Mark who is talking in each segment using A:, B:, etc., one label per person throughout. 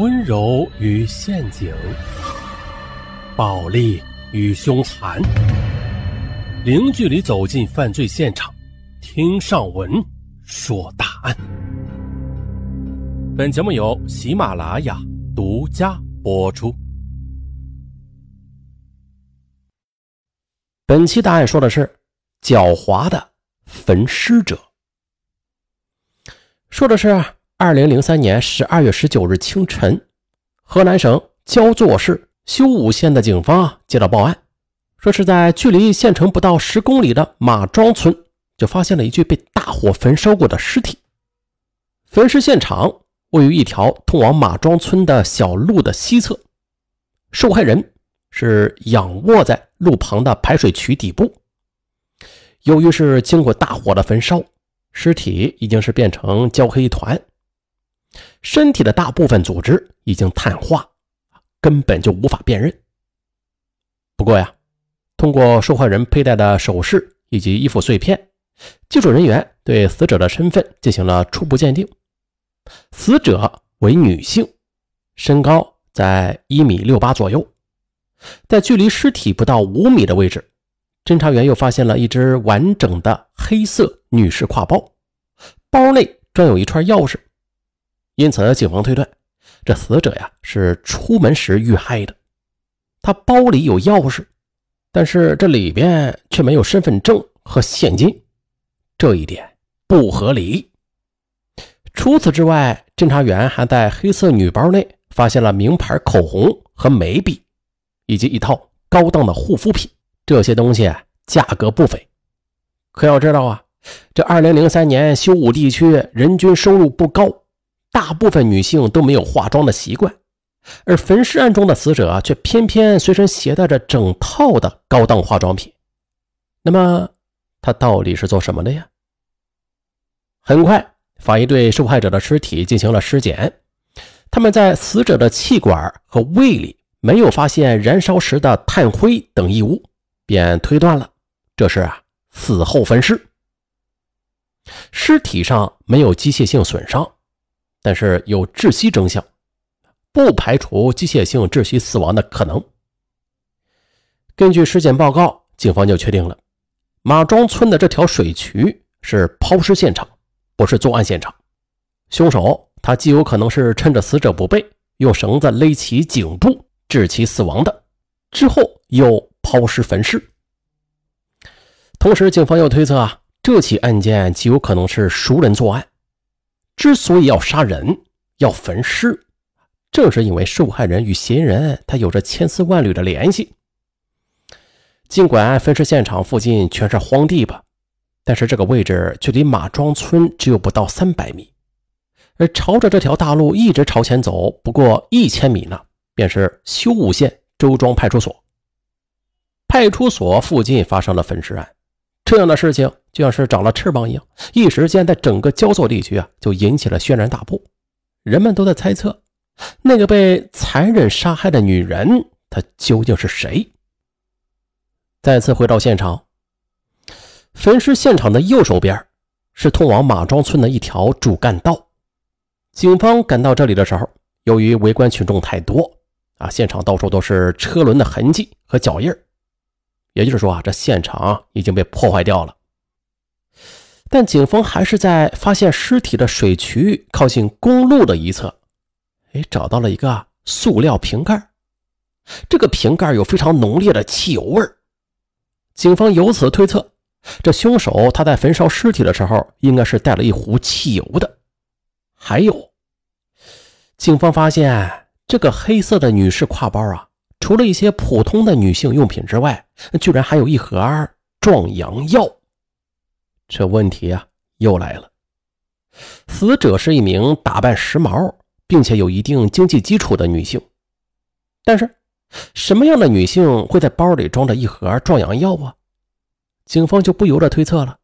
A: 温柔与陷阱，暴力与凶残，零距离走进犯罪现场，听上文说大案。本节目由喜马拉雅独家播出。
B: 本期答案说的是狡猾的焚尸者，说的是二零零三年十二月十九日清晨，河南省焦作市修武县的警方接到报案，说是在距离县城不到十公里的马庄村，就发现了一具被大火焚烧过的尸体。焚尸现场位于一条通往马庄村的小路的西侧，受害人。是仰卧在路旁的排水渠底部。由于是经过大火的焚烧，尸体已经是变成焦黑一团，身体的大部分组织已经碳化，根本就无法辨认。不过呀，通过受害人佩戴的首饰以及衣服碎片，技术人员对死者的身份进行了初步鉴定。死者为女性，身高在一米六八左右。在距离尸体不到五米的位置，侦查员又发现了一只完整的黑色女士挎包，包内装有一串钥匙，因此警方推断，这死者呀是出门时遇害的。他包里有钥匙，但是这里边却没有身份证和现金，这一点不合理。除此之外，侦查员还在黑色女包内发现了名牌口红和眉笔。以及一套高档的护肤品，这些东西价格不菲。可要知道啊，这二零零三年修武地区人均收入不高，大部分女性都没有化妆的习惯，而焚尸案中的死者却偏偏随身携带着整套的高档化妆品。那么他到底是做什么的呀？很快，法医对受害者的尸体进行了尸检，他们在死者的气管和胃里。没有发现燃烧时的炭灰等异物，便推断了这是啊死后焚尸。尸体上没有机械性损伤，但是有窒息征象，不排除机械性窒息死亡的可能。根据尸检报告，警方就确定了马庄村的这条水渠是抛尸现场，不是作案现场。凶手他极有可能是趁着死者不备，用绳子勒其颈部。致其死亡的，之后又抛尸焚尸。同时，警方又推测啊，这起案件极有可能是熟人作案。之所以要杀人、要焚尸，正是因为受害人与嫌疑人他有着千丝万缕的联系。尽管焚尸现场附近全是荒地吧，但是这个位置距离马庄村只有不到三百米，而朝着这条大路一直朝前走，不过一千米呢。便是修武县周庄派出所。派出所附近发生了焚尸案，这样的事情就像是长了翅膀一样，一时间在整个焦作地区啊，就引起了轩然大波。人们都在猜测，那个被残忍杀害的女人，她究竟是谁？再次回到现场，焚尸现场的右手边是通往马庄村的一条主干道。警方赶到这里的时候，由于围观群众太多。啊，现场到处都是车轮的痕迹和脚印也就是说啊，这现场已经被破坏掉了。但警方还是在发现尸体的水渠靠近公路的一侧，哎，找到了一个塑料瓶盖。这个瓶盖有非常浓烈的汽油味警方由此推测，这凶手他在焚烧尸体的时候，应该是带了一壶汽油的。还有，警方发现。这个黑色的女士挎包啊，除了一些普通的女性用品之外，居然还有一盒壮阳药。这问题啊又来了。死者是一名打扮时髦并且有一定经济基础的女性，但是什么样的女性会在包里装着一盒壮阳药啊？警方就不由得推测了。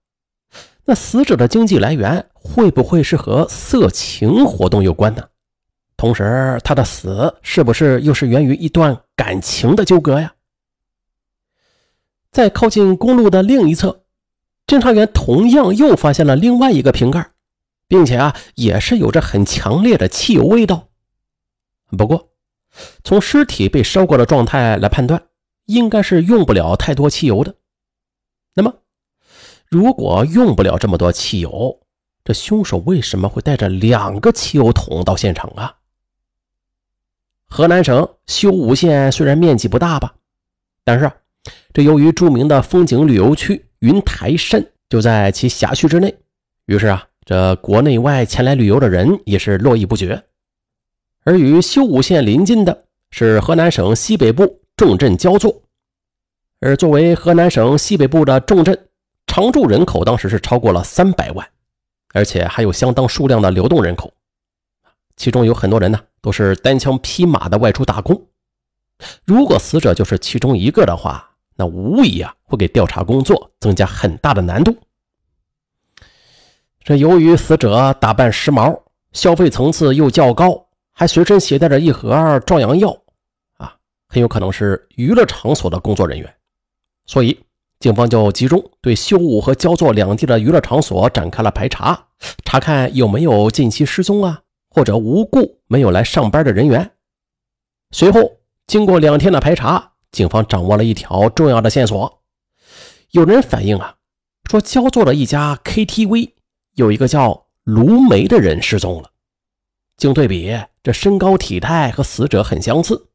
B: 那死者的经济来源会不会是和色情活动有关呢？同时，他的死是不是又是源于一段感情的纠葛呀？在靠近公路的另一侧，侦查员同样又发现了另外一个瓶盖，并且啊，也是有着很强烈的汽油味道。不过，从尸体被烧过的状态来判断，应该是用不了太多汽油的。那么，如果用不了这么多汽油，这凶手为什么会带着两个汽油桶到现场啊？河南省修武县虽然面积不大吧，但是这由于著名的风景旅游区云台山就在其辖区之内，于是啊，这国内外前来旅游的人也是络绎不绝。而与修武县邻近的是河南省西北部重镇焦作，而作为河南省西北部的重镇，常住人口当时是超过了三百万，而且还有相当数量的流动人口，其中有很多人呢。都是单枪匹马的外出打工。如果死者就是其中一个的话，那无疑啊会给调查工作增加很大的难度。这由于死者打扮时髦，消费层次又较高，还随身携带着一盒壮阳药，啊，很有可能是娱乐场所的工作人员。所以，警方就集中对修武和焦作两地的娱乐场所展开了排查，查看有没有近期失踪啊。或者无故没有来上班的人员。随后，经过两天的排查，警方掌握了一条重要的线索。有人反映啊，说焦作的一家 KTV 有一个叫卢梅的人失踪了。经对比，这身高体态和死者很相似。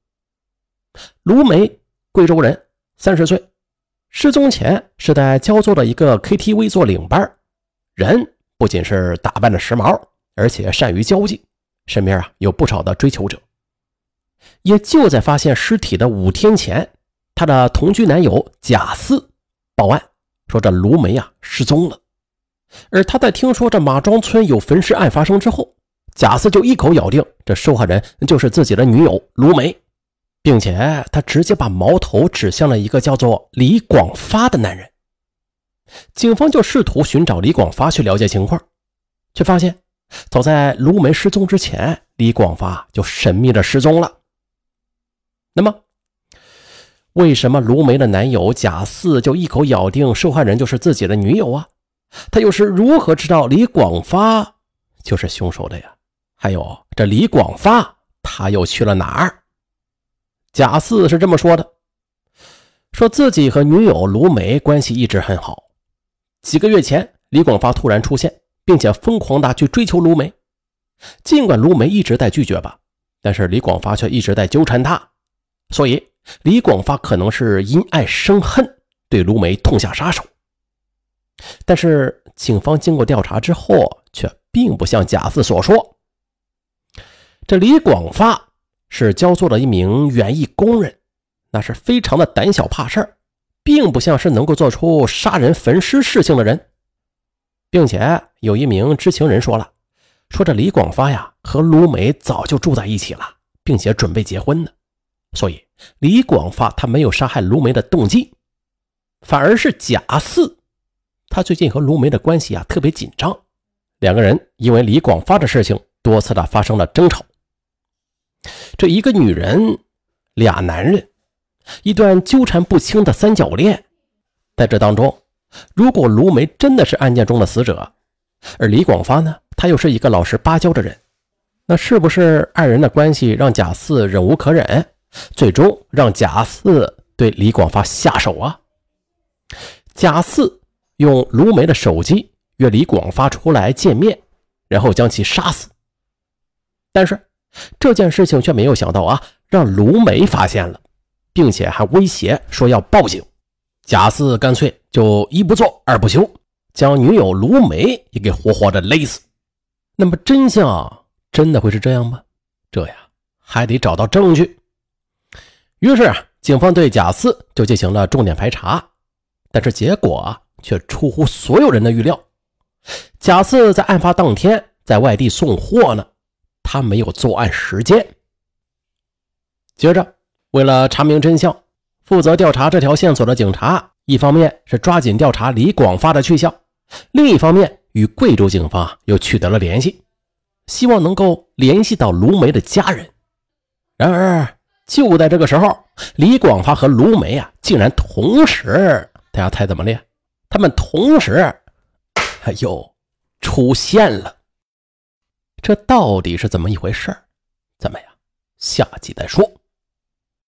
B: 卢梅，贵州人，三十岁，失踪前是在焦作的一个 KTV 做领班，人不仅是打扮的时髦，而且善于交际。身边啊有不少的追求者，也就在发现尸体的五天前，他的同居男友贾四报案说这卢梅啊失踪了。而他在听说这马庄村有焚尸案发生之后，贾四就一口咬定这受害人就是自己的女友卢梅，并且他直接把矛头指向了一个叫做李广发的男人。警方就试图寻找李广发去了解情况，却发现。早在卢梅失踪之前，李广发就神秘的失踪了。那么，为什么卢梅的男友贾四就一口咬定受害人就是自己的女友啊？他又是如何知道李广发就是凶手的呀？还有，这李广发他又去了哪儿？贾四是这么说的：说自己和女友卢梅关系一直很好。几个月前，李广发突然出现。并且疯狂的去追求卢梅，尽管卢梅一直在拒绝吧，但是李广发却一直在纠缠他，所以李广发可能是因爱生恨，对卢梅痛下杀手。但是警方经过调查之后，却并不像贾四所说，这李广发是焦作的一名园艺工人，那是非常的胆小怕事儿，并不像是能够做出杀人焚尸事情的人。并且有一名知情人说了，说这李广发呀和卢梅早就住在一起了，并且准备结婚呢，所以李广发他没有杀害卢梅的动机，反而是贾四，他最近和卢梅的关系啊特别紧张，两个人因为李广发的事情多次的发生了争吵。这一个女人，俩男人，一段纠缠不清的三角恋，在这当中。如果卢梅真的是案件中的死者，而李广发呢，他又是一个老实巴交的人，那是不是二人的关系让贾四忍无可忍，最终让贾四对李广发下手啊？贾四用卢梅的手机约李广发出来见面，然后将其杀死。但是这件事情却没有想到啊，让卢梅发现了，并且还威胁说要报警。贾四干脆就一不做二不休，将女友卢梅也给活活的勒死。那么真相真的会是这样吗？这呀还得找到证据。于是啊，警方对贾四就进行了重点排查，但是结果却出乎所有人的预料。贾四在案发当天在外地送货呢，他没有作案时间。接着，为了查明真相。负责调查这条线索的警察，一方面是抓紧调查李广发的去向，另一方面与贵州警方又取得了联系，希望能够联系到卢梅的家人。然而，就在这个时候，李广发和卢梅啊，竟然同时，大家猜怎么的？他们同时又出现了。这到底是怎么一回事咱们呀，下集再说。